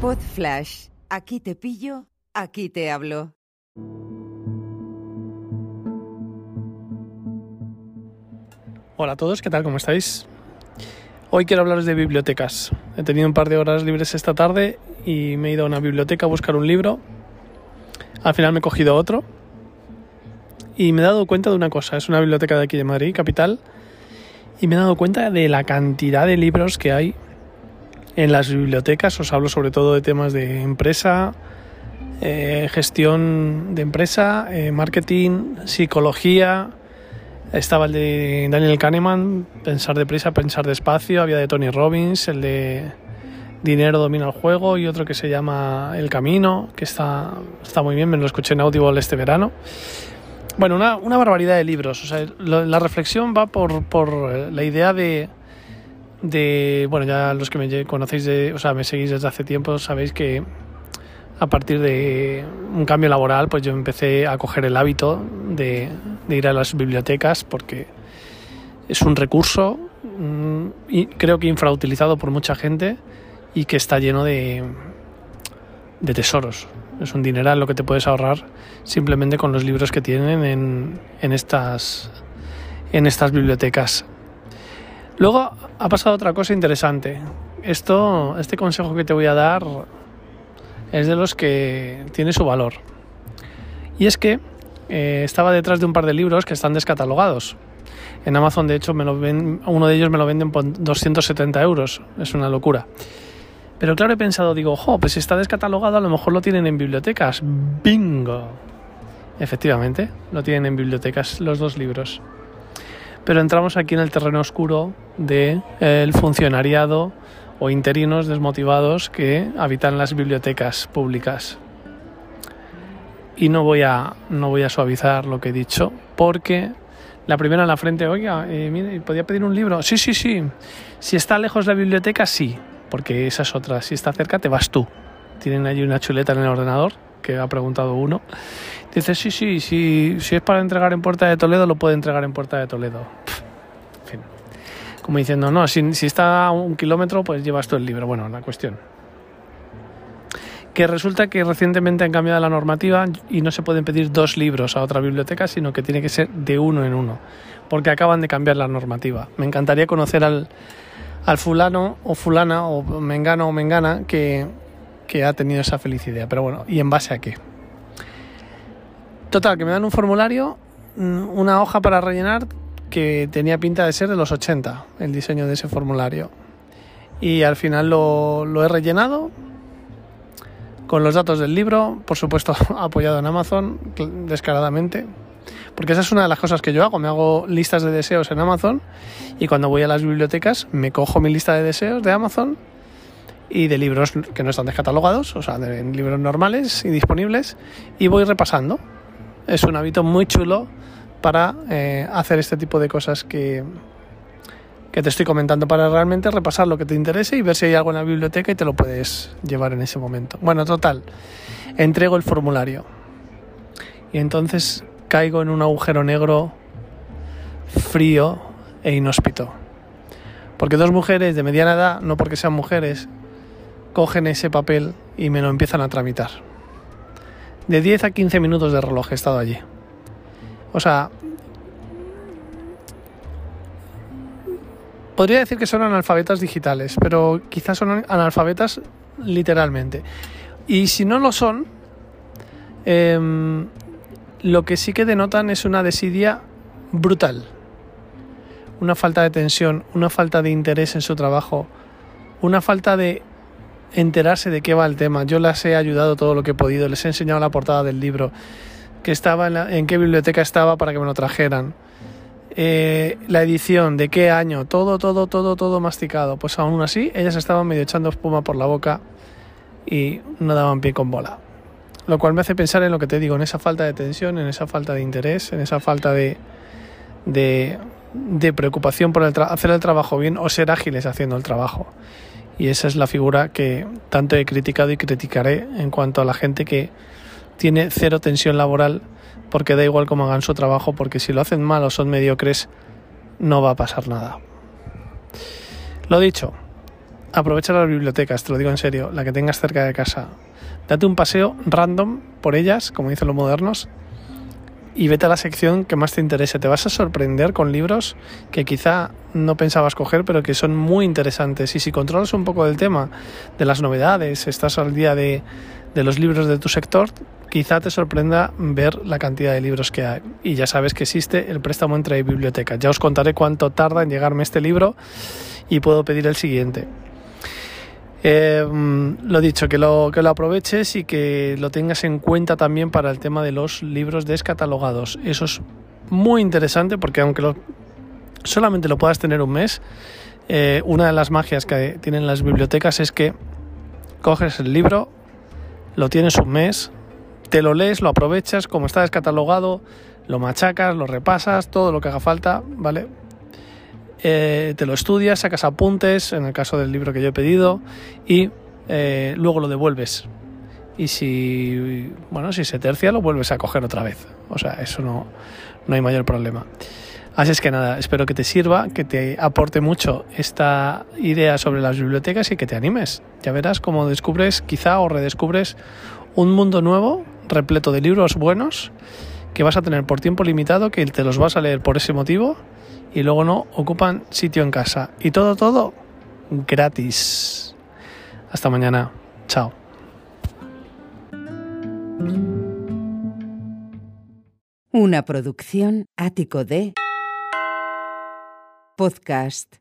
Pod Flash. Aquí te pillo, aquí te hablo. Hola a todos, ¿qué tal? ¿Cómo estáis? Hoy quiero hablaros de bibliotecas. He tenido un par de horas libres esta tarde y me he ido a una biblioteca a buscar un libro. Al final me he cogido otro y me he dado cuenta de una cosa. Es una biblioteca de aquí de Madrid, capital, y me he dado cuenta de la cantidad de libros que hay en las bibliotecas. Os hablo sobre todo de temas de empresa, eh, gestión de empresa, eh, marketing, psicología. Estaba el de Daniel Kahneman, Pensar deprisa, pensar despacio. Había de Tony Robbins, el de Dinero domina el juego y otro que se llama El Camino, que está, está muy bien, me lo escuché en Audible este verano. Bueno, una, una barbaridad de libros. O sea, la reflexión va por, por la idea de, de, bueno, ya los que me conocéis, de, o sea, me seguís desde hace tiempo, sabéis que a partir de un cambio laboral, pues yo empecé a coger el hábito de, ir a las bibliotecas porque es un recurso mm, y creo que infrautilizado por mucha gente y que está lleno de, de tesoros. Es un dineral lo que te puedes ahorrar simplemente con los libros que tienen en, estas, en estas bibliotecas. Luego ha pasado otra cosa interesante. Esto, este consejo que te voy a dar es de los que tiene su valor. Y es que eh, estaba detrás de un par de libros que están descatalogados. En Amazon, de hecho, me lo ven, uno de ellos me lo venden por 270 euros. Es una locura. Pero claro, he pensado, digo, jo, pues si está descatalogado, a lo mejor lo tienen en bibliotecas. ¡Bingo! Efectivamente, lo tienen en bibliotecas los dos libros pero entramos aquí en el terreno oscuro del el funcionariado o interinos desmotivados que habitan las bibliotecas públicas. Y no voy a, no voy a suavizar lo que he dicho, porque la primera en la frente, oiga, eh, mire, ¿podría pedir un libro? Sí, sí, sí. Si está lejos la biblioteca, sí, porque esa es otra. Si está cerca, te vas tú. Tienen allí una chuleta en el ordenador que ha preguntado uno. Dice, sí, sí, sí, si es para entregar en Puerta de Toledo, lo puede entregar en Puerta de Toledo. en fin. Como diciendo, no, si, si está a un kilómetro, pues llevas tú el libro. Bueno, la cuestión. Que resulta que recientemente han cambiado la normativa y no se pueden pedir dos libros a otra biblioteca, sino que tiene que ser de uno en uno, porque acaban de cambiar la normativa. Me encantaría conocer al, al fulano o fulana o mengano o mengana que, que ha tenido esa felicidad. Pero bueno, ¿y en base a qué? Total, que me dan un formulario, mm, una hoja para rellenar que tenía pinta de ser de los 80, el diseño de ese formulario. Y al final lo, lo he rellenado con los datos del libro, por supuesto apoyado en Amazon, descaradamente. Porque esa es una de las cosas que yo hago, me hago listas de deseos en Amazon y cuando voy a las bibliotecas me cojo mi lista de deseos de Amazon y de libros que no están descatalogados, o sea, de libros normales y disponibles, y voy repasando. Es un hábito muy chulo para eh, hacer este tipo de cosas que, que te estoy comentando, para realmente repasar lo que te interese y ver si hay algo en la biblioteca y te lo puedes llevar en ese momento. Bueno, total, entrego el formulario y entonces caigo en un agujero negro frío e inhóspito. Porque dos mujeres de mediana edad, no porque sean mujeres, cogen ese papel y me lo empiezan a tramitar. De 10 a 15 minutos de reloj he estado allí. O sea, podría decir que son analfabetas digitales, pero quizás son analfabetas literalmente. Y si no lo son, em, lo que sí que denotan es una desidia brutal. Una falta de tensión, una falta de interés en su trabajo, una falta de enterarse de qué va el tema. Yo las he ayudado todo lo que he podido, les he enseñado la portada del libro, que estaba en, qué biblioteca estaba para que me lo trajeran. Eh, la edición, de qué año, todo, todo, todo, todo masticado. Pues aún así, ellas estaban medio echando espuma por la boca y no daban pie con bola. Lo cual me hace pensar en lo que te digo, en esa falta de tensión, en esa falta de interés, en esa falta de, de, de preocupación por el hacer el trabajo bien o ser ágiles haciendo el trabajo y esa es la figura que tanto he criticado y criticaré en cuanto a la gente que tiene cero tensión laboral porque da igual cómo hagan su trabajo porque si lo hacen mal o son mediocres no va a pasar nada. Lo dicho, aprovecha las bibliotecas, te lo digo en serio, la que tengas cerca de casa. Date un paseo random por ellas, como dicen los modernos, y vete a la sección que más te interese. Te vas a sorprender con libros que quizá no pensabas coger, pero que son muy interesantes. Y si controlas un poco del tema, de las novedades, estás al día de, de los libros de tu sector, quizá te sorprenda ver la cantidad de libros que hay. Y ya sabes que existe el préstamo entre bibliotecas. Ya os contaré cuánto tarda en llegarme este libro y puedo pedir el siguiente. Eh, lo dicho, que lo, que lo aproveches y que lo tengas en cuenta también para el tema de los libros descatalogados. Eso es muy interesante porque aunque lo, solamente lo puedas tener un mes, eh, una de las magias que tienen las bibliotecas es que coges el libro, lo tienes un mes, te lo lees, lo aprovechas, como está descatalogado, lo machacas, lo repasas, todo lo que haga falta, ¿vale? Eh, te lo estudias, sacas apuntes, en el caso del libro que yo he pedido, y eh, luego lo devuelves. Y si, bueno, si se tercia, lo vuelves a coger otra vez. O sea, eso no, no hay mayor problema. Así es que nada, espero que te sirva, que te aporte mucho esta idea sobre las bibliotecas y que te animes. Ya verás cómo descubres, quizá o redescubres un mundo nuevo, repleto de libros buenos, que vas a tener por tiempo limitado, que te los vas a leer por ese motivo y luego no ocupan sitio en casa. Y todo, todo gratis. Hasta mañana. Chao. Una producción ático de podcast